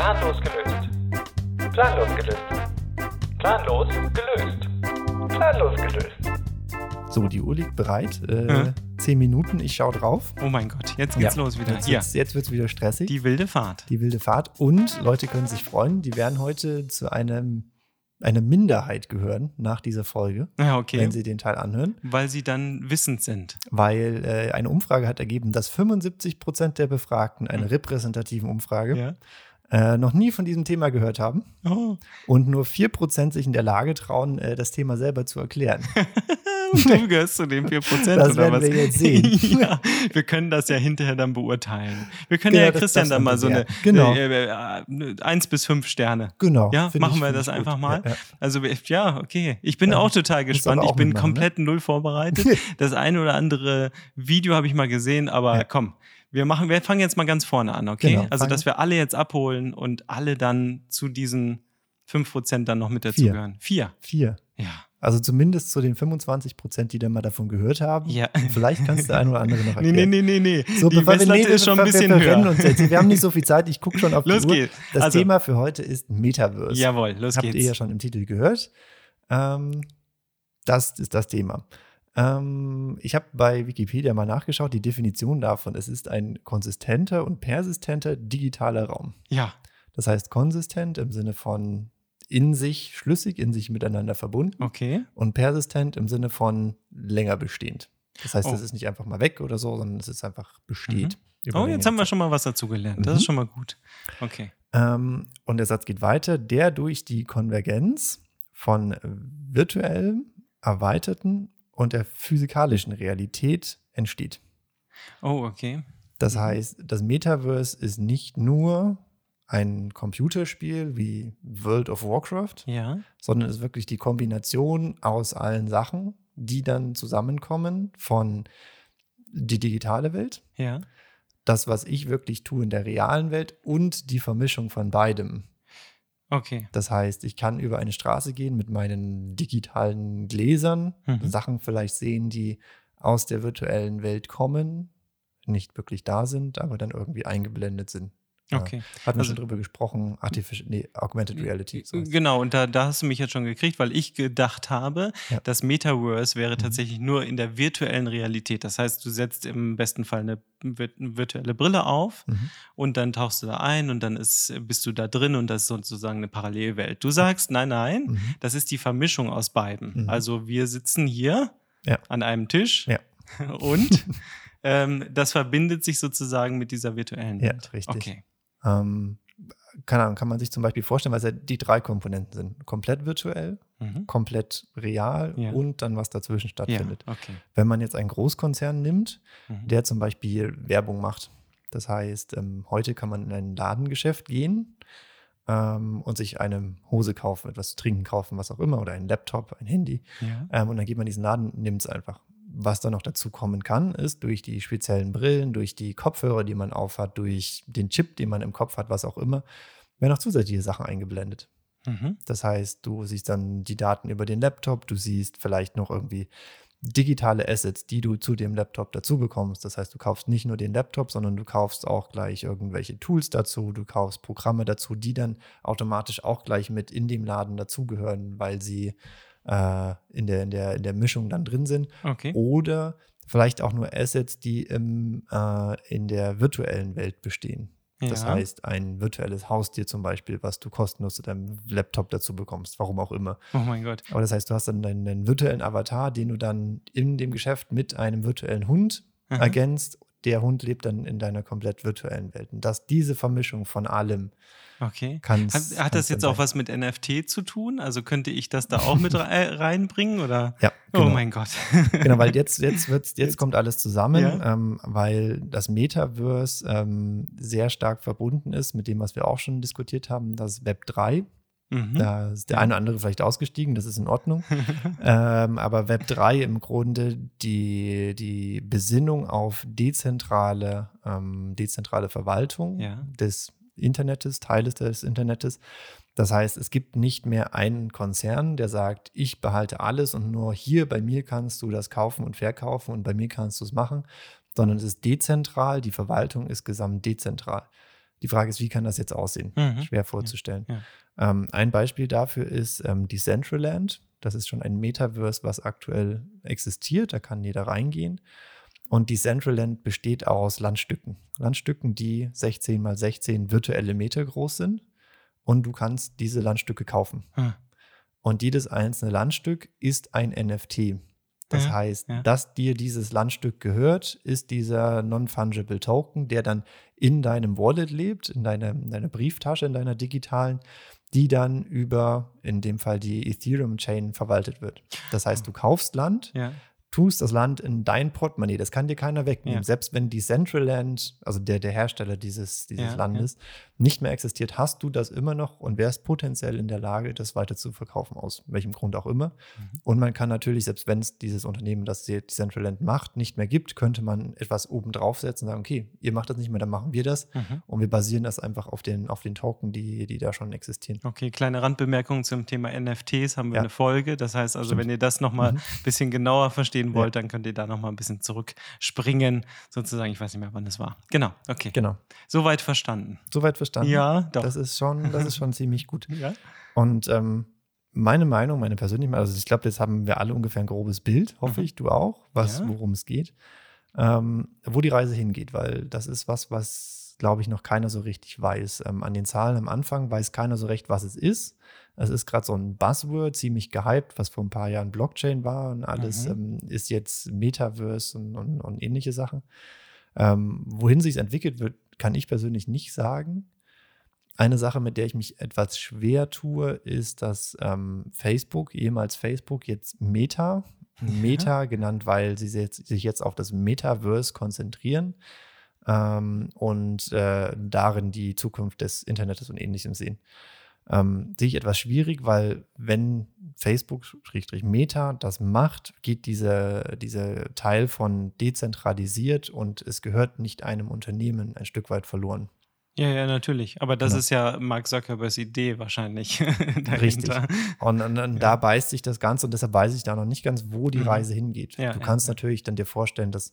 Planlos gelöst. Planlos gelöst. Planlos gelöst. Planlos gelöst. So, die Uhr liegt bereit. Äh, Ja. Zehn Minuten, ich schaue drauf. Oh mein Gott, jetzt geht's Ja. los wieder. Jetzt wird's, jetzt wird's wieder stressig. die wilde Fahrt. die wilde Fahrt. Und Leute können sich freuen, die werden heute zu einem, einer Minderheit gehören nach dieser Folge, Ja, okay. wenn sie den Teil anhören. Weil sie dann wissend sind. Weil äh, eine Umfrage hat ergeben, dass 75 Prozent der Befragten, eine repräsentative Umfrage, Ja. Äh, noch nie von diesem Thema gehört haben. Oh. Und nur 4% sich in der Lage trauen, äh, das Thema selber zu erklären. Du gehörst zu den 4%. Das oder werden was? wir jetzt sehen. ja, wir können das ja hinterher dann beurteilen. Wir können Genau, ja das Christian dann mal so eine. Genau. eine, äh, 1 bis 5 Sterne. Genau. Ja, machen ich- wir das einfach gut. mal. Ja, ja. Also ja, okay. Ich bin auch total gespannt. aber Ich auch bin ne? komplett null vorbereitet. Das eine oder andere Video habe ich mal gesehen, aber komm. Wir machen, wir fangen jetzt mal ganz vorne an, okay? Genau, also, dass wir alle jetzt abholen und alle dann zu diesen 5% dann noch mit dazugehören. Vier. Vier. Ja. Also zumindest zu den 25 Prozent, die dann mal davon gehört haben. Ja. Vielleicht kannst du ein oder andere noch erklären. nee, nee, nee, nee. So, Die bevor wir, nee, ist schon ein bisschen wir höher. Uns jetzt. Wir haben nicht so viel Zeit. Ich gucke schon auf Los die Uhr. geht's. Das Also- Thema für heute ist Metaverse. Jawohl, los Habt geht's. ihr ja schon im Titel gehört. Ähm, das ist das Thema. Ähm, ich habe bei Wikipedia mal nachgeschaut, die Definition davon. Es ist ein konsistenter und persistenter digitaler Raum. Ja, Das heißt konsistent im Sinne von in sich schlüssig, in sich miteinander verbunden okay. und persistent im Sinne von länger bestehend. Das heißt, Oh. ist nicht einfach mal weg oder so, sondern es ist einfach besteht. über Oh, jetzt haben wir schon mal was dazu gelernt. Das Mhm. ist schon mal gut. Okay. Ähm, und der Satz geht weiter, der durch die Konvergenz von virtuellem, erweiterten und der physikalischen Realität entsteht. Oh, okay. Das heißt, das Metaverse ist nicht nur ein Computerspiel wie World of Warcraft, Ja. sondern ist wirklich die Kombination aus allen Sachen, die dann zusammenkommen von die digitale Welt, Ja. das, was ich wirklich tue in der realen Welt und die Vermischung von beidem. Okay. Das heißt, ich kann über eine Straße gehen mit meinen digitalen Gläsern, Mhm. Sachen vielleicht sehen, die aus der virtuellen Welt kommen, nicht wirklich da sind, aber dann irgendwie eingeblendet sind. Ja. Okay. Hatten wir Also- schon drüber gesprochen, Artificial, nee, Augmented Reality. so es. Genau, und da, da hast du mich jetzt schon gekriegt, weil ich gedacht habe, Ja. Mhm. das Metaverse wäre tatsächlich nur in der virtuellen Realität. Das heißt, du setzt im besten Fall eine vir- virtuelle Brille auf Mhm. und dann tauchst du da ein und dann ist, bist du da drin und das ist sozusagen eine Parallelwelt. Du sagst, nein, nein, Mhm. das ist die Vermischung aus beiden. Mhm. Also wir sitzen hier Ja. an einem Tisch Ja. und ähm, das verbindet sich sozusagen mit dieser virtuellen Ja, Welt. richtig. Okay. Ähm, keine Ahnung, kann man sich zum Beispiel vorstellen, weil es ja die drei Komponenten sind. Komplett virtuell, Mhm. komplett real Ja. und dann was dazwischen Ja, stattfindet. okay. Wenn man jetzt einen Großkonzern nimmt, Mhm. der zum Beispiel Werbung macht. Das heißt, ähm, heute kann man in ein Ladengeschäft gehen ähm, und sich eine Hose kaufen, etwas zu trinken kaufen, was auch immer, oder einen Laptop, ein Handy. Ja. Ähm, und dann geht man in diesen Laden, nimmt es einfach. Was da noch dazu kommen kann, ist durch die speziellen Brillen, durch die Kopfhörer, die man aufhat, durch den Chip, den man im Kopf hat, was auch immer, werden noch zusätzliche Sachen eingeblendet. Mhm. Das heißt, du siehst dann die Daten über den Laptop, du siehst vielleicht noch irgendwie digitale Assets, die du zu dem Laptop dazu bekommst. Das heißt, du kaufst nicht nur den Laptop, sondern du kaufst auch gleich irgendwelche Tools dazu, du kaufst Programme dazu, die dann automatisch auch gleich mit in dem Laden dazugehören, weil sie äh, in, der, in, der, in der Mischung dann drin sind. Okay. Oder vielleicht auch nur Assets, die im, äh, in der virtuellen Welt bestehen. Das Ja. heißt, ein virtuelles Haustier zum Beispiel, was du kostenlos zu deinem Laptop dazu bekommst, warum auch immer. Oh mein Gott. Aber das heißt, du hast dann deinen, deinen virtuellen Avatar, den du dann in dem Geschäft mit einem virtuellen Hund Aha. ergänzt. Der Hund lebt dann in deiner komplett virtuellen Welt. Und dass diese Vermischung von allem Okay. kann. Hat, hat das jetzt auch was mit NFT zu tun? Also könnte ich das da auch mit rei- reinbringen? Oder? Ja, genau. Oh mein Gott. genau, weil jetzt, jetzt, wird's, jetzt, Jetzt- kommt alles zusammen, Ja. ähm, weil das Metaverse ähm, sehr stark verbunden ist mit dem, was wir auch schon diskutiert haben, das Web 3. Mhm. Da ist der eine oder andere vielleicht ausgestiegen, das ist in Ordnung. ähm, aber Web 3 im Grunde die, die Besinnung auf dezentrale, ähm, dezentrale Verwaltung Ja. des Internets, Teiles des Internets. Das heißt, es gibt nicht mehr einen Konzern, der sagt, ich behalte alles und nur hier bei mir kannst du das kaufen und verkaufen und bei mir kannst du es machen, sondern es ist dezentral, die Verwaltung ist gesamt dezentral. Die Frage ist, wie kann das jetzt aussehen? Mhm. Schwer vorzustellen. Ja, Ähm, ein Beispiel dafür ist ähm, Decentraland. Das ist schon ein Metaverse, was aktuell existiert. Da kann jeder reingehen. Und Decentraland besteht aus Landstücken. Landstücken, die 16 mal 16 virtuelle Meter groß sind. Und du kannst diese Landstücke kaufen. Hm. Und jedes einzelne Landstück ist ein NFT. Das Ja, heißt, ja. dass dir dieses Landstück gehört, ist dieser Non-Fungible Token, der dann in deinem Wallet lebt, in deiner, in deiner Brieftasche, in deiner digitalen, die dann über, in dem Fall die Ethereum-Chain, verwaltet wird. Das heißt, du kaufst Land, Ja. Tust das Land in dein Portemonnaie. Das kann dir keiner wegnehmen. Ja. Selbst wenn Decentraland, also der, der Hersteller dieses, dieses Ja, Landes, nicht mehr existiert, hast du das immer noch und wärst potenziell in der Lage, das weiter zu verkaufen, aus welchem Grund auch immer. Mhm. Und man kann natürlich, selbst wenn es dieses Unternehmen, das Decentraland macht, nicht mehr gibt, könnte man etwas oben draufsetzen und sagen, okay, ihr macht das nicht mehr, dann machen wir das. Mhm. Und wir basieren das einfach auf den, auf den Token, die, die da schon existieren. Okay, kleine Randbemerkung zum Thema NFTs haben wir Ja. eine Folge. Das heißt also, Stimmt. wenn ihr das nochmal Mhm. ein bisschen genauer verstehen Ja. wollt, dann könnt ihr da nochmal ein bisschen zurückspringen, sozusagen. Ich weiß nicht mehr, wann es war. Genau, okay. Genau. Soweit verstanden. Soweit verstanden? Ja, doch. Das ist schon, das ist schon ziemlich gut. ja. Und ähm, meine Meinung, meine persönliche Meinung, also ich glaube, jetzt haben wir alle ungefähr ein grobes Bild, hoffe Mhm. ich, du auch, was, Ja. worum es geht, ähm, wo die Reise hingeht, weil das ist was, was, glaube ich, noch keiner so richtig weiß. Ähm, an den Zahlen am Anfang weiß keiner so recht, was es ist. Es ist gerade so ein Buzzword, ziemlich gehypt, was vor ein paar Jahren Blockchain war und alles Mhm. ähm, ist jetzt Metaverse und, und, und ähnliche Sachen. Ähm, wohin sich es entwickelt wird, kann ich persönlich nicht sagen. Eine Sache, mit der ich mich etwas schwer tue, ist, dass ähm, Facebook, ehemals Facebook, jetzt Meta, Meta genannt, weil sie sich jetzt auf das Metaverse konzentrieren ähm, und äh, darin die Zukunft des Internets und ähnlichem sehen. Ähm, sehe ich etwas schwierig, weil wenn Facebook, Schrägstrich Meta, das macht, geht dieser diese Teil von dezentralisiert und es gehört nicht einem Unternehmen ein Stück weit verloren. Ja, ja, natürlich. Aber das Genau. ist ja Mark Zuckerbergs Idee wahrscheinlich. Richtig. Und, und, und da beißt sich das Ganze und deshalb weiß ich da noch nicht ganz, wo die Mhm. Reise hingeht. Ja, du ja, kannst ja. natürlich dann dir vorstellen, dass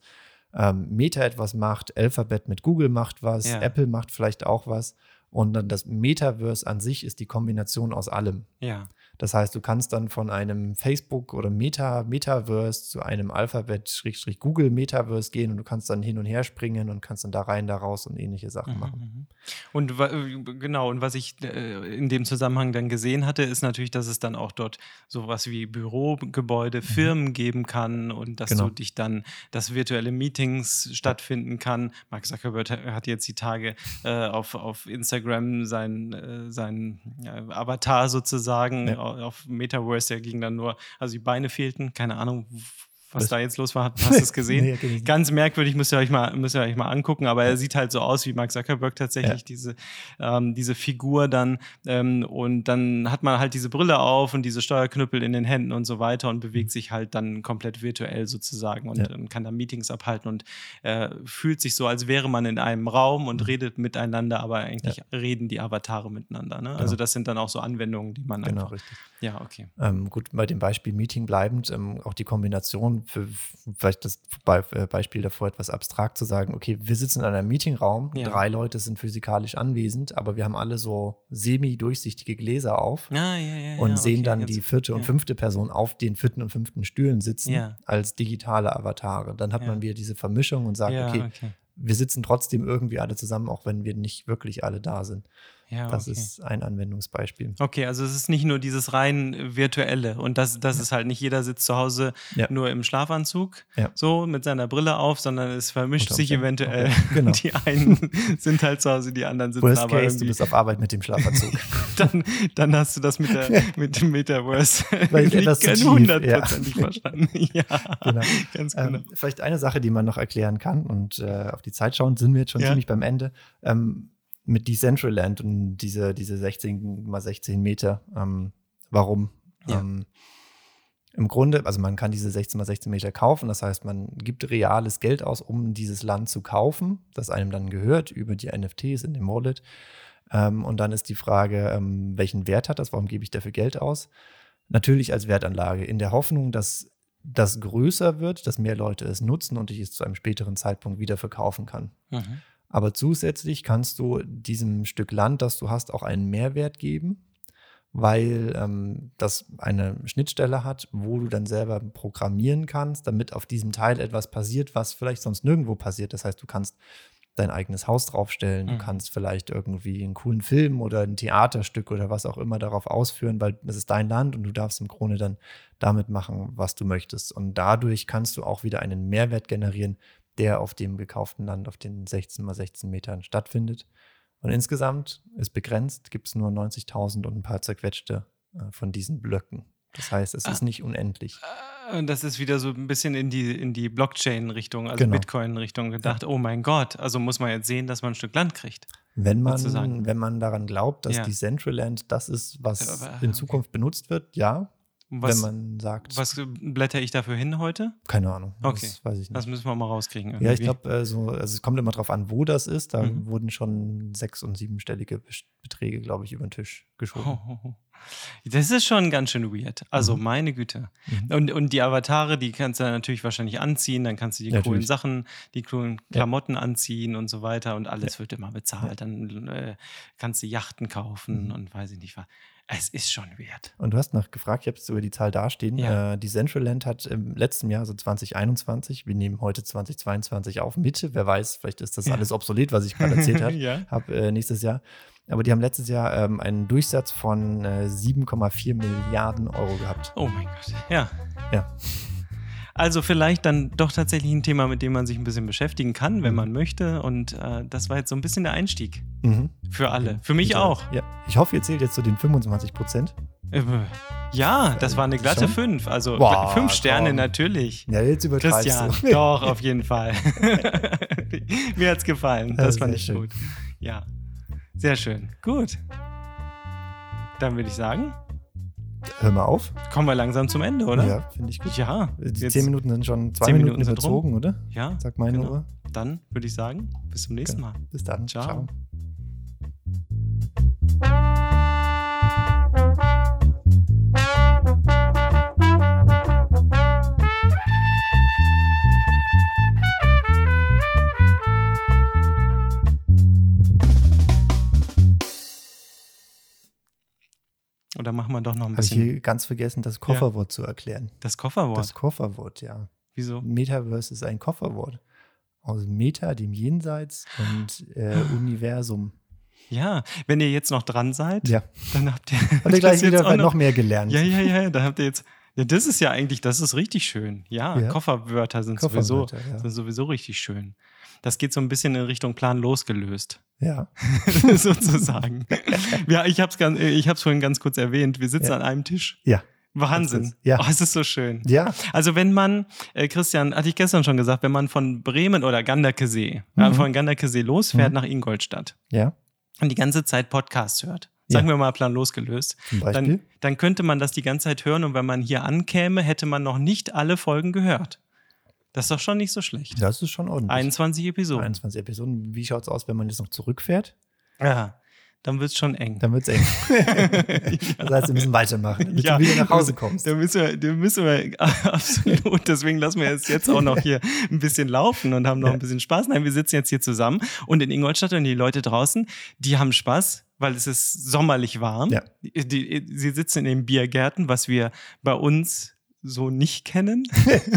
ähm, Meta etwas macht, Alphabet mit Google macht was, Ja. Apple macht vielleicht auch was. Und dann das Metaverse an sich ist die Kombination aus allem. Ja. Das heißt, du kannst dann von einem Facebook oder Meta, Metaverse zu einem Alphabet, Google Metaverse gehen und du kannst dann hin und her springen und kannst dann da rein, da raus und ähnliche Sachen Mhm, machen. mhm. Und äh, genau, und was ich äh, in dem Zusammenhang dann gesehen hatte, ist natürlich, dass es dann auch dort sowas wie Bürogebäude, Firmen geben kann und dass Mhm. Genau. du dich dann, dass virtuelle Meetings stattfinden kann. Mark Zuckerberg ha- hat jetzt die Tage äh, auf, auf Instagram sein, äh, sein ja, Avatar sozusagen Ja. Au- auf Metaverse, der ging dann nur, also die Beine fehlten, keine Ahnung, was Das- da jetzt los war. Hast du es gesehen? Nee, nicht. Ganz merkwürdig, müsst ihr euch mal, müsst ihr euch mal angucken, aber er sieht halt so aus wie Mark Zuckerberg tatsächlich, Ja. diese, ähm, diese Figur dann. Ähm, und dann hat man halt diese Brille auf und diese Steuerknüppel in den Händen und so weiter und bewegt sich halt dann komplett virtuell sozusagen und Ja. ähm, kann da Meetings abhalten und äh, fühlt sich so, als wäre man in einem Raum und redet miteinander, aber eigentlich reden die Avatare miteinander. Ne? Also Genau. das sind dann auch so Anwendungen, die man Genau, einfach. richtig. Ja, okay. Ähm, gut, bei dem Beispiel Meeting bleibend, ähm, auch die Kombination, für vielleicht das äh, Beispiel davor etwas abstrakt zu sagen, okay, wir sitzen in einem Meetingraum, Ja. drei Leute sind physikalisch anwesend, aber wir haben alle so semi-durchsichtige Gläser auf Ja, ja, und sehen okay, dann die vierte und fünfte Person auf den vierten und fünften Stühlen sitzen als digitale Avatare. Dann hat man wieder diese Vermischung und sagt, okay, okay. wir sitzen trotzdem irgendwie alle zusammen, auch wenn wir nicht wirklich alle da sind. Ja, Das okay. ist ein Anwendungsbeispiel. Okay, also es ist nicht nur dieses rein virtuelle und das, das ist halt nicht jeder sitzt zu Hause Ja. nur im Schlafanzug, Ja. so mit seiner Brille auf, sondern es vermischt sich eventuell. Genau. Die einen sind halt zu Hause, die anderen sitzen Worst aber case, du bist auf Arbeit mit dem Schlafanzug. Dann, dann hast du das mit, der, mit dem Metaverse Weil ich ganz tief, hundertprozentig ja. verstanden. Ja, Genau. ganz genau. Ähm, vielleicht eine Sache, die man noch erklären kann und äh, auf die Zeit schauen, sind wir jetzt schon Ja. ziemlich beim Ende. Ähm, mit Decentraland und diese, diese 16 mal 16 Meter. Ähm, warum? Ja. Ähm, Im Grunde, also man kann diese 16 mal 16 Meter kaufen, das heißt, man gibt reales Geld aus, um dieses Land zu kaufen, das einem dann gehört über die NFTs in dem Wallet. Ähm, und dann ist die Frage, ähm, welchen Wert hat das? Warum gebe ich dafür Geld aus? Natürlich als Wertanlage, in der Hoffnung, dass das größer wird, dass mehr Leute es nutzen und ich es zu einem späteren Zeitpunkt wieder verkaufen kann. Mhm. Aber zusätzlich kannst du diesem Stück Land, das du hast, auch einen Mehrwert geben, weil ähm, das eine Schnittstelle hat, wo du dann selber programmieren kannst, damit auf diesem Teil etwas passiert, was vielleicht sonst nirgendwo passiert. Das heißt, du kannst dein eigenes Haus draufstellen, Mhm. du kannst vielleicht irgendwie einen coolen Film oder ein Theaterstück oder was auch immer darauf ausführen, weil das ist dein Land und du darfst im Grunde dann damit machen, was du möchtest. Und dadurch kannst du auch wieder einen Mehrwert generieren, der auf dem gekauften Land auf den 16 mal 16 Metern stattfindet. Und insgesamt ist begrenzt, gibt es nur 90.000 und ein paar zerquetschte äh, von diesen Blöcken. Das heißt, es Ah. ist nicht unendlich. Und das ist wieder so ein bisschen in die, in die Blockchain-Richtung, also Genau. Bitcoin-Richtung gedacht. Oh mein Gott, also muss man jetzt sehen, dass man ein Stück Land kriegt. Wenn man, sozusagen. wenn man daran glaubt, dass Ja. Decentraland das ist, was Aber, in okay. Zukunft benutzt wird, ja. Was, wenn man sagt, was blätter ich dafür hin heute? keine Ahnung, Okay. das weiß ich nicht. Das müssen wir mal rauskriegen. Ja, ich irgendwie. glaube, äh, so, also es kommt immer drauf an, wo das ist. Da Mhm. wurden schon sechs- und siebenstellige Beträge, glaube ich, über den Tisch geschoben. Ho, ho, ho. Das ist schon ganz schön weird. Also Mhm. meine Güte. Mhm. Und, und die Avatare, die kannst du natürlich wahrscheinlich anziehen, dann kannst du die Ja, coolen natürlich. Sachen, die coolen Ja. Klamotten anziehen und so weiter und alles wird immer bezahlt. Dann äh, kannst du Yachten kaufen Mhm. und weiß ich nicht was. Es ist schon weird. Und du hast noch gefragt, ich habe jetzt über die Zahl dastehen. Ja. Äh, die Centraland hat im letzten Jahr, also 2021, wir nehmen heute 2022 auf, Mitte, wer weiß, vielleicht ist das Ja. alles obsolet, was ich gerade erzählt habe. ja. Hab äh, nächstes Jahr. Aber die haben letztes Jahr ähm, einen Durchsatz von äh, 7,4 Milliarden Euro gehabt. Oh mein Gott. Ja. Ja. Also vielleicht dann doch tatsächlich ein Thema, mit dem man sich ein bisschen beschäftigen kann, wenn Mhm. man möchte. Und äh, das war jetzt so ein bisschen der Einstieg Mhm. für alle. Für mich äh, auch. Ja. Ich hoffe, ihr zählt jetzt zu den 25 Prozent. Äh, Ja, das war eine glatte Schon? 5. Also Boah, fünf Sterne komm. natürlich. Ja, jetzt übertreibst Christian, du. doch, auf jeden Fall. Mir hat's gefallen. Ja, Das sehr fand ich schön. gut. Ja, sehr schön. Gut. Dann würde ich sagen, Hör mal auf. kommen wir langsam zum Ende, oder? Ja, finde ich gut. Ja, Die 10 Minuten sind schon zwei Zehn Minuten, Minuten überzogen, oder? Ja, Sagt meine genau. Uhr. dann würde ich sagen, bis zum nächsten Mal. Bis dann. Ciao. Ciao. Oder machen wir doch noch ein Habe ich bisschen hier ganz vergessen, das Kofferwort zu erklären. das Kofferwort. Das Kofferwort, ja. Wieso? Metaverse ist ein Kofferwort. Aus Meta, dem Jenseits und äh, Universum. Ja, wenn ihr jetzt noch dran seid, Ja. dann habt ihr, Habt ihr gleich wieder auch noch mehr gelernt. Ja, ja, ja, da habt ihr jetzt. Ja, das ist ja eigentlich, das ist richtig schön. Ja, Ja. Kofferwörter sind sowieso, Kofferwörter, ja. sind sowieso richtig schön. Das geht so ein bisschen in Richtung Plan losgelöst, Ja. sozusagen. ja, ich habe es ich hab's vorhin ganz kurz erwähnt. Wir sitzen Ja. an einem Tisch. Ja. Wahnsinn. Ja. Oh, es ist so schön. Ja. Also wenn man, äh, Christian, hatte ich gestern schon gesagt, wenn man von Bremen oder Ganderkesee, ja, Mhm. von Ganderkesee losfährt Mhm. nach Ingolstadt Ja. und die ganze Zeit Podcasts hört, sagen wir mal Plan losgelöst, Zum Beispiel. dann, dann könnte man das die ganze Zeit hören und wenn man hier ankäme, hätte man noch nicht alle Folgen gehört. Das ist doch schon nicht so schlecht. das ist schon ordentlich. 21 Episoden. 21 Episoden. Wie schaut es aus, wenn man jetzt noch zurückfährt? Ja, dann wird es schon eng. Dann wird es eng. Das heißt, wir müssen weitermachen, damit du wieder nach Hause kommst. Da müssen wir, da müssen wir absolut. Deswegen lassen wir es jetzt auch noch hier ein bisschen laufen und haben noch Ja. ein bisschen Spaß. Nein, wir sitzen jetzt hier zusammen und in Ingolstadt und die Leute draußen, die haben Spaß, weil es ist sommerlich warm. Ja. Die, die, sie sitzen in den Biergärten, was wir bei uns so nicht kennen.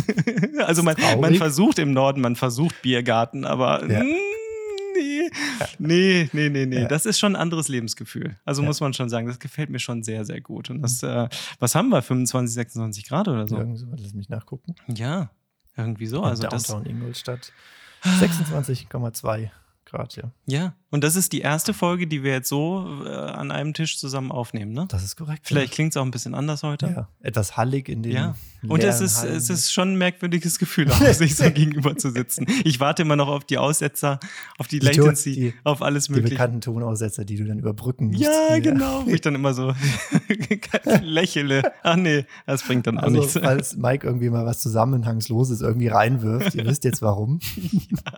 also man, man versucht im Norden, man versucht Biergarten, aber Ja. nee, nee, nee, nee, nee. Ja. Das ist schon ein anderes Lebensgefühl. Also Ja. muss man schon sagen, das gefällt mir schon sehr, sehr gut. Und das, äh, was haben wir? 25, 26 Grad oder so? Irgendwie so, lass mich nachgucken. Ja, irgendwie so. Also das, Downtown Ingolstadt. 26,2 Grad, ja. ja. Und das ist die erste Folge, die wir jetzt so äh, an einem Tisch zusammen aufnehmen, ne? Das ist korrekt. Vielleicht klingt es auch ein bisschen anders heute. ja. Etwas hallig in den. Ja. Und es ist, Hallen. es ist schon ein merkwürdiges Gefühl, auch sich so gegenüber zu sitzen. Ich warte immer noch auf die Aussetzer, auf die, Die Latency, die- auf alles die Mögliche. bekannten Tonaussetzer, die du dann überbrücken musst. Ja, Die- genau. Wo ich dann immer so lächele. Ach nee, das bringt dann auch Also, nichts. falls Mike irgendwie mal was Zusammenhangsloses irgendwie reinwirft, ihr wisst jetzt warum.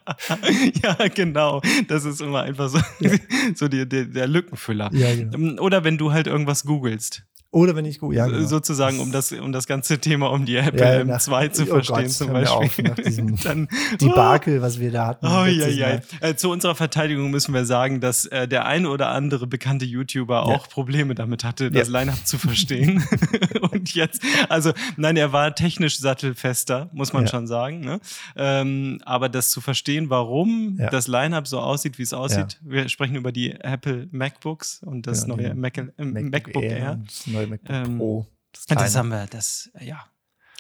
ja, genau. Das ist immer einfach so, so die, der, der Lückenfüller. Ja, genau. Ähm, Oder wenn du halt irgendwas googelst Oder wenn ich gut, ja, genau. sozusagen, um das, um das ganze Thema um die Apple Ja, nach- M2 zu oh verstehen Gott, zum Beispiel. auf, Dann, Debakel, was wir da hatten. Oh, ja, ja. Äh, zu unserer Verteidigung müssen wir sagen, dass äh, der ein oder andere bekannte YouTuber auch Probleme damit hatte, das Ja. Line-Up zu verstehen. Und jetzt, also nein, er war technisch sattelfester, muss man Ja. schon sagen. Ne? Ähm, aber das zu verstehen, warum Ja. das Line-Up so aussieht, wie es aussieht. Wir sprechen über die Apple MacBooks und das Genau, neue Mac, äh, MacBook, Air. Das neue MacBook Ähm, Pro. Das, Das haben wir, das, ja,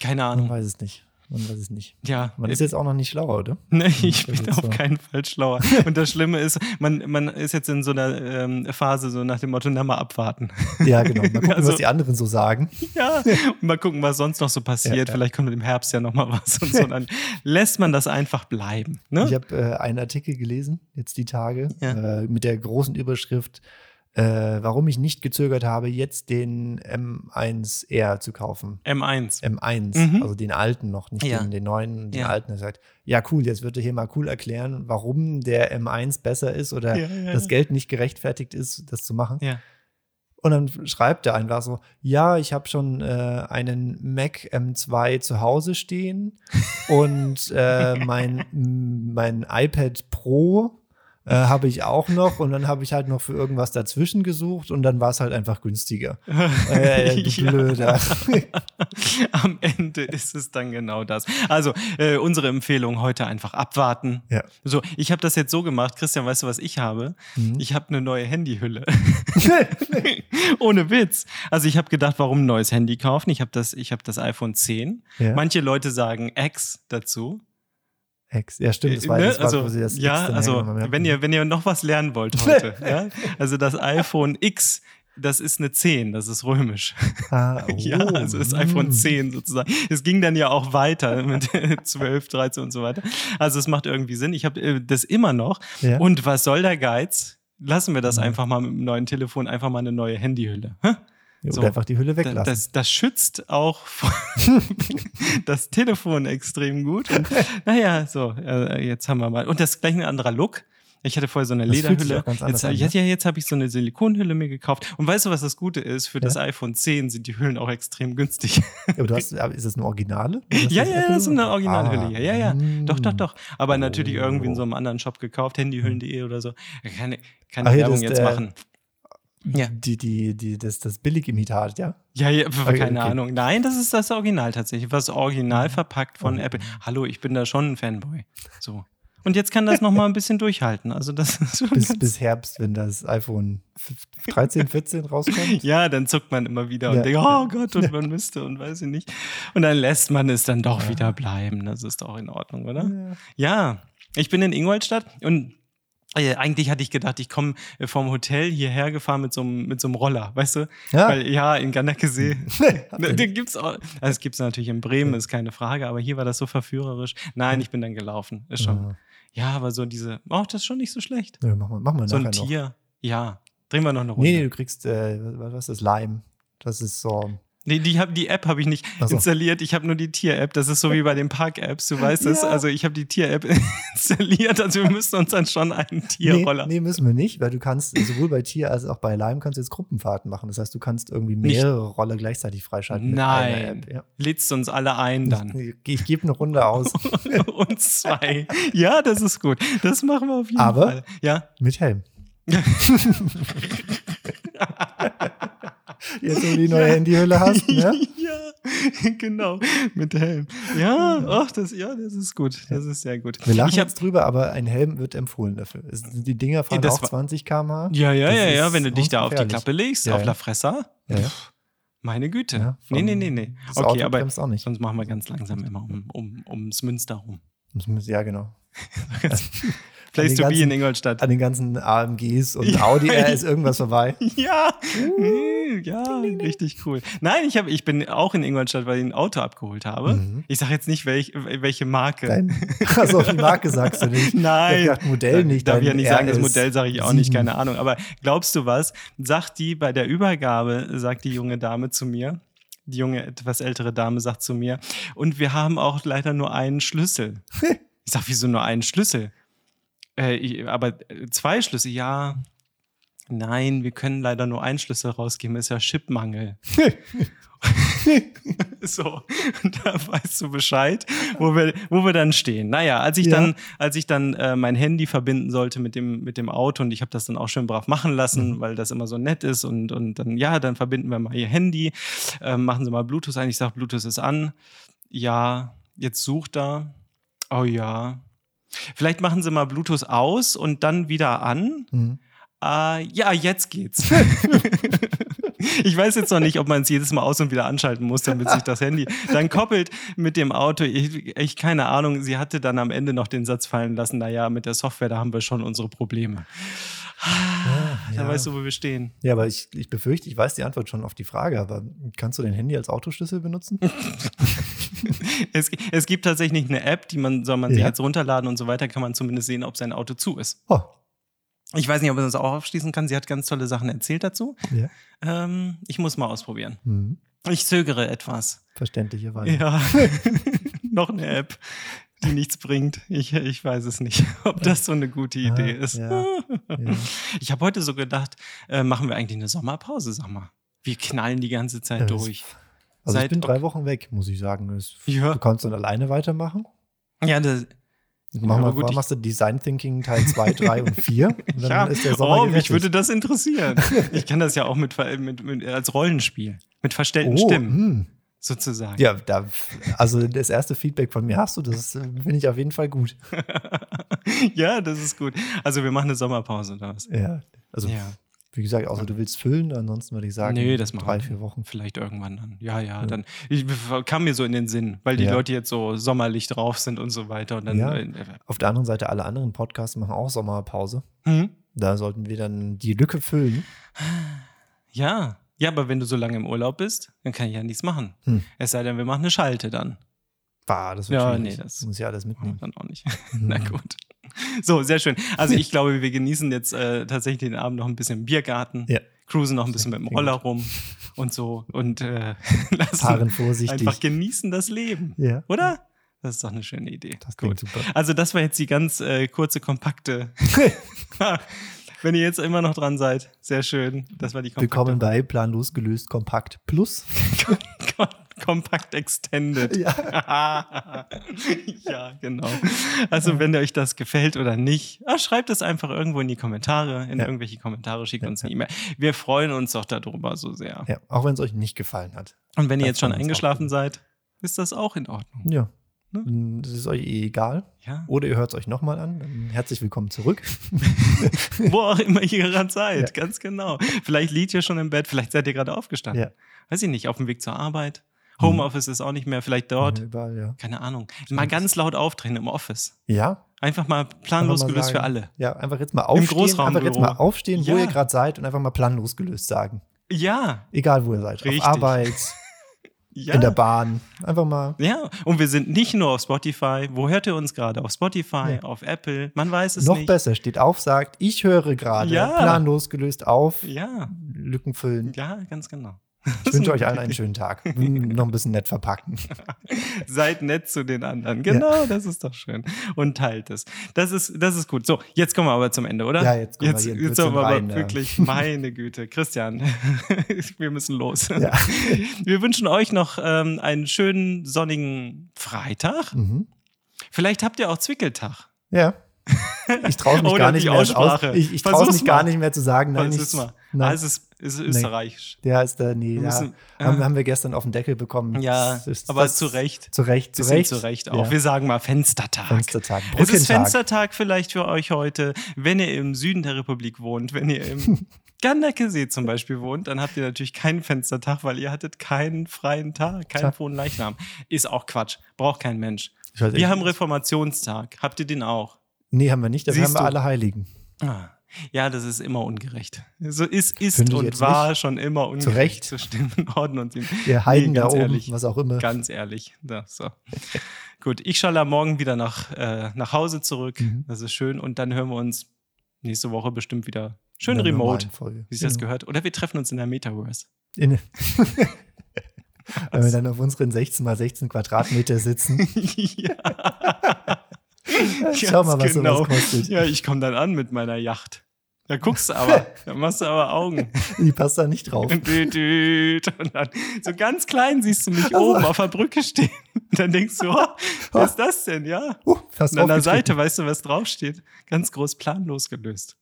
keine Man Ahnung. weiß es nicht. Man weiß es nicht. Ja, Man ist jetzt auch noch nicht schlauer, oder? Nee, ich bin auf so. keinen Fall schlauer. Und das Schlimme ist, man, man ist jetzt in so einer ähm, Phase, so nach dem Motto, na mal abwarten. Ja, genau. Mal gucken, Also- was die anderen so sagen. ja, und mal gucken, was sonst noch so passiert. Ja, ja. Vielleicht kommt im Herbst ja noch mal was und so. Dann lässt man das einfach bleiben. Ne? Ich habe äh, einen Artikel gelesen, jetzt die Tage, Ja. äh, mit der großen Überschrift, äh, warum ich nicht gezögert habe, jetzt den M1R zu kaufen. M1. M1, Mhm. also den alten noch, nicht Ja. den, den neuen, den Ja. alten. Er sagt, ja cool, jetzt wird er hier mal cool erklären, warum der M1 besser ist oder Ja, das. Geld nicht gerechtfertigt ist, das zu machen. Ja. Und dann schreibt er einfach so, ja, ich habe schon äh, einen Mac M2 zu Hause stehen und äh, mein, mein iPad Pro äh, habe ich auch noch und dann habe ich halt noch für irgendwas dazwischen gesucht und dann war es halt einfach günstiger. Äh, Ja. Blöder. Am Ende ist es dann genau das. Also, äh, unsere Empfehlung heute einfach abwarten. Ja. So, ich habe das jetzt so gemacht. Christian, weißt du, was ich habe? Mhm. Ich habe eine neue Handyhülle. Ohne Witz. Also ich habe gedacht, warum ein neues Handy kaufen? Ich habe das, ich habe das iPhone 10. Ja. Manche Leute sagen X dazu. Ex. Ja, stimmt, das war, Ne? das war also, wo sie das ja, also wenn ihr, wenn ihr noch was lernen wollt heute, ja? also das iPhone X, das ist eine 10, das ist römisch. Ah, oh, Ja, also das iPhone mm. 10 sozusagen. Es ging dann ja auch weiter mit 12, 13 und so weiter. Also es macht irgendwie Sinn. Ich habe äh, das immer noch. Ja. Und was soll der Geiz? Lassen wir das Mhm. einfach mal mit dem neuen Telefon, einfach mal eine neue Handyhülle. Hä? Oder so. einfach die Hülle weglassen. Das, das schützt auch das Telefon extrem gut. Und, naja, so, äh, jetzt haben wir mal. Und das ist gleich ein anderer Look. Ich hatte vorher so eine Das Lederhülle. Jetzt, an, ne? ja, jetzt habe ich so eine Silikonhülle mir gekauft. Und weißt du, was das Gute ist? Für das Ja. iPhone 10 sind die Hüllen auch extrem günstig. aber du hast, ist das eine Originale? Ja, das ja, das ist eine Originalhülle. Ah, Ja, ja, ja. mm. Doch, doch, doch. Aber natürlich Oh. irgendwie in so einem anderen Shop gekauft, handyhüllen.de oder so. Keine, keine Ach, hier, Werbung das, jetzt äh, machen. Ja. Die, die, die, das, das Billigimitat, ja? Ja, ja, Okay, keine okay. Ahnung. Nein, das ist das Original tatsächlich. Was original verpackt von Oh. Apple. Hallo, ich bin da schon ein Fanboy. So. Und jetzt kann das noch mal ein bisschen durchhalten. Also das Bis, bis Herbst, wenn das iPhone 13, 14 rauskommt. ja, dann zuckt man immer wieder Ja. und denkt, oh Gott, und man müsste und weiß ich nicht. Und dann lässt man es dann doch wieder bleiben. Das ist doch in Ordnung, oder? Ja, ich bin in Ingolstadt und äh, eigentlich hatte ich gedacht, ich komme äh, vom Hotel hierher gefahren mit so einem mit so einem Roller, weißt du? Ja. Weil ja, in Ganderkesee. Ne, Den gibt's auch. Also es gibt's natürlich in Bremen, ist keine Frage, aber hier war das so verführerisch. Nein, ich bin dann gelaufen. Ist schon. Ja. Ja, aber so diese, oh, das ist schon nicht so schlecht. Ja, mach mal, mach mal So ein nachher noch. Tier. Ja. Drehen wir noch eine Runde. Nee, du kriegst, äh, was was ist das? Lime. Das ist so. Nee, die, hab, die App habe ich nicht so. installiert. Ich habe nur die Tier-App. Das ist so wie bei den Park-Apps. Du weißt es. Ja. Also ich habe die Tier-App installiert. Also wir müssen uns dann schon einen Nee, Tierroller. nee, müssen wir nicht, weil du kannst sowohl bei Tier als auch bei Lime kannst du jetzt Gruppenfahrten machen. Das heißt, du kannst irgendwie Nicht- mehrere Roller gleichzeitig freischalten. mit Nein. einer App. Ja. Lädst uns alle ein dann. Ich, ich gebe eine Runde aus uns zwei. Ja, das ist gut. Das machen wir auf jeden Aber- Fall. Ja. mit Helm. Jetzt, wo du die neue Handyhülle hast, ne? ja, genau. Mit Helm. Ja, ach, das, ja, das ist gut. Das ist sehr gut. Wir lachen ich hab, jetzt drüber, aber ein Helm wird empfohlen dafür. Die Dinger fahren auch war- 20 km/h. ja, ja, Das ja, ja, wenn du dich da auf die. Klappe legst, Ja, auf ja. La Fressa. Ja, ja. Meine Güte. Ja, nee, nee, nee, nee. Okay, aber bremst auch nicht. sonst machen wir ganz langsam immer um, um, ums Münster rum. Ja, genau. Place to be ganzen- in Ingolstadt. An den ganzen AMGs und Audi R ist irgendwas vorbei. Ja, mm, ja, richtig cool. Nein, ich, hab, ich bin auch in Ingolstadt, weil ich ein Auto abgeholt habe. Mhm. Ich sage jetzt nicht, welch, welche Marke. Dein, also die Marke sagst du nicht. Nein. Ich Modell nicht. Darf ich ja nicht sagen, das RS Modell sage ich auch nicht, 7. keine Ahnung. Aber glaubst du was? Sagt die bei der Übergabe, sagt die junge Dame zu mir, die junge, etwas ältere Dame sagt zu mir, und wir haben auch leider nur einen Schlüssel. ich sag, wieso nur einen Schlüssel? Äh, ich, aber äh, zwei Schlüssel, ja. Nein, wir können leider nur Einschlüsse rausgeben, ist ja Chipmangel. so, da weißt du Bescheid, wo wir, wo wir dann stehen. Naja, als ich Ja. dann, als ich dann äh, mein Handy verbinden sollte mit dem, mit dem Auto und ich habe das dann auch schön brav machen lassen, weil das immer so nett ist und, und dann, ja, dann verbinden wir mal ihr Handy, ähm, machen Sie mal Bluetooth ein. Ich sage, Bluetooth ist an. Ja, jetzt sucht er. Oh ja. Vielleicht machen Sie mal Bluetooth aus und dann wieder an. Mhm. Äh, ja, jetzt geht's. ich weiß jetzt noch nicht, ob man es jedes Mal aus- und wieder anschalten muss, damit sich das Handy dann koppelt mit dem Auto. Ich, ich keine Ahnung. Sie hatte dann am Ende noch den Satz fallen lassen, naja, mit der Software, da haben wir schon unsere Probleme. Da ja. weißt du, wo wir stehen. Ja, aber ich, ich befürchte, ich weiß die Antwort schon auf die Frage, aber kannst du dein Handy als Autoschlüssel benutzen? Es, es gibt tatsächlich eine App, die man, soll man sich Ja. jetzt runterladen und so weiter, kann man zumindest sehen, ob sein Auto zu ist. Oh, Ich weiß nicht, ob man das auch aufschließen kann. Sie hat ganz tolle Sachen erzählt dazu. ja. Ähm, ich muss mal ausprobieren. Mhm. Ich zögere etwas. Verständlicherweise. Ja, noch eine App, die nichts bringt. Ich, ich weiß es nicht, ob das so eine gute Idee Ah, ist. ja, ja. Ich habe heute so gedacht, äh, machen wir eigentlich eine Sommerpause, sag mal. Wir knallen die ganze Zeit das- durch. Also ich Seit bin drei Ok- Wochen weg, muss ich sagen. Es- Ja. Du kannst dann alleine weitermachen. Ja, das, Mach mal, gut, ich- machst du Design Thinking Teil 2, 3 und 4. Und dann ja. ist der Sommer oh, mich würde das interessieren. ich kann das ja auch mit, mit, mit als Rollenspiel, mit verstellten oh, Stimmen hm. sozusagen. Ja, da, also das erste Feedback von mir hast du, das äh, finde ich auf jeden Fall gut. ja, das ist gut. Also wir machen eine Sommerpause was? Ja, also Ja. Wie gesagt, außer du willst füllen, ansonsten würde ich sagen, Nee, das drei, vier Wochen. Vielleicht irgendwann dann. Ja, ja, dann. Ich, kam mir so in den Sinn, weil die Ja. Leute jetzt so sommerlich drauf sind und so weiter. Und dann. Ja. Äh, Auf der anderen Seite, alle anderen Podcasts machen auch Sommerpause. hm? Da sollten wir dann die Lücke füllen. Ja. Ja, aber wenn du so lange im Urlaub bist, dann kann ich ja nichts machen. Hm. Es sei denn, wir machen eine Schalte dann. Bah, das wird Ja, schwierig. nee, das- muss ja alles mitnehmen. Dann auch nicht. Na gut. So, sehr schön. Also ich glaube, wir genießen jetzt äh, tatsächlich den Abend noch ein bisschen im Biergarten, Ja. cruisen noch ein bisschen mit dem Roller rum und so und äh, lassen Fahren vorsichtig. einfach genießen das Leben. Ja. Oder? Das ist doch eine schöne Idee. Das klingt super. Also das war jetzt die ganz äh, kurze, kompakte. Wenn ihr jetzt immer noch dran seid, sehr schön. Das war die kompakte. Willkommen bei Planlos gelöst Kompakt Plus. Kompakt Extended. Ja. ja, genau. Also, wenn euch das gefällt oder nicht, ah, schreibt es einfach irgendwo in die Kommentare, in Ja. irgendwelche Kommentare, schickt Ja, uns eine E-Mail. Wir freuen uns doch darüber so sehr. ja, auch wenn es euch nicht gefallen hat. Und wenn ihr jetzt schon eingeschlafen seid, ist das auch in Ordnung. Ja. Ne? Das ist euch eh egal. Ja. Oder ihr hört es euch nochmal an. Herzlich willkommen zurück. Wo auch immer ihr gerade seid, Ja. ganz genau. Vielleicht liegt ihr schon im Bett, vielleicht seid ihr gerade aufgestanden. Ja. Weiß ich nicht, auf dem Weg zur Arbeit. Homeoffice ist auch nicht mehr, vielleicht dort. Überall, ja. Keine Ahnung. Mal ganz laut aufdrehen im Office. Ja. Einfach mal planlos gelöst sagen- für alle. Ja, einfach jetzt mal aufstehen. Großraumbüro. Einfach jetzt mal aufstehen, wo Ja. ihr gerade seid und einfach mal planlos gelöst sagen. Ja, Egal, wo ihr seid. Richtig. Auf Arbeit, ja. in der Bahn. Einfach mal. Ja, und wir sind nicht nur auf Spotify. Wo hört ihr uns gerade? Auf Spotify, Ja. auf Apple. Man weiß es Noch nicht. besser, steht auf, sagt, ich höre gerade. Ja. Planlos gelöst auf. Ja, Lücken füllen. ja, ganz genau. Ich wünsche euch allen einen schönen Tag. Noch ein bisschen nett verpacken. Seid nett zu den anderen. Genau, das ist doch schön. Und teilt es. Das ist, das ist gut. So, jetzt kommen wir aber zum Ende, oder? Ja, jetzt kommen wir jetzt, hier in jetzt 14 sind wir aber rein, ja. wirklich, meine Güte. Christian, wir müssen los. Ja. Wir wünschen euch noch ähm, einen schönen sonnigen Freitag. Mhm. Vielleicht habt ihr auch Zwickeltag. Ja. Ich traue mich gar nicht mehr aus. Ich, ich mich gar nicht mehr zu sagen. Nein, ich, mal. nein. Ah, es ist, ist österreichisch. Der ist da, nee, ja, müssen- haben, ah. haben wir gestern auf den Deckel bekommen. Ja, Das ist- aber das- zu Recht. Zu Recht, zu Recht. zu Recht auch. Ja. Wir sagen mal Fenstertag. Fenstertag, Es ist. Fenstertag vielleicht für euch heute. Wenn ihr im Süden der Republik wohnt, wenn ihr im Gandeckesee zum Beispiel wohnt, dann habt ihr natürlich keinen Fenstertag, weil ihr hattet keinen freien Tag, keinen frohen Leichnam. Ist auch Quatsch. Braucht kein Mensch. Wir haben Reformationstag. Habt ihr den auch? Nee, haben wir nicht, dafür Siehst haben wir du. alle Heiligen. Ah. Ja, das ist immer ungerecht. So ist, ist Finde und war nicht. schon immer ungerecht Recht. zwischen den Norden und den Ihr Heiden Nee, da oben, ehrlich. was auch immer. Ganz ehrlich. Ja, so. Gut, ich schalle morgen wieder nach, äh, nach Hause zurück. Mhm. Das ist schön. Und dann hören wir uns nächste Woche bestimmt wieder schön In remote, wie sich das Genau. gehört. Oder wir treffen uns in der Metaverse. In, wenn wir dann auf unseren 16 mal 16 Quadratmeter sitzen. ja. Schau mal, was genau. sowas kostet. Ja, ich komme dann an mit meiner Yacht. Da guckst du aber, da machst du aber Augen. Die passt da nicht drauf. Und, dann, so ganz klein siehst du mich also. oben auf der Brücke stehen. Und dann denkst du, oh, was ist das denn? Ja. Uh, fast Und an der Seite weißt du, was draufsteht. Ganz groß planlos gelöst.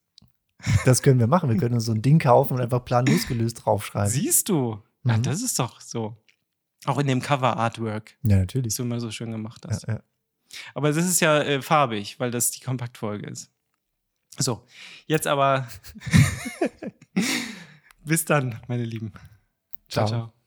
Das können wir machen. Wir können uns so ein Ding kaufen und einfach planlos gelöst draufschreiben. Siehst du? Mhm. Ja, das ist doch so. Auch in dem Cover-Artwork. Ja, natürlich. Das du immer so schön gemacht hast. Ja, ja. Aber das ist ja äh, farbig, weil das die Kompaktfolge ist. So, jetzt aber bis dann, meine Lieben. ciao. ciao. ciao.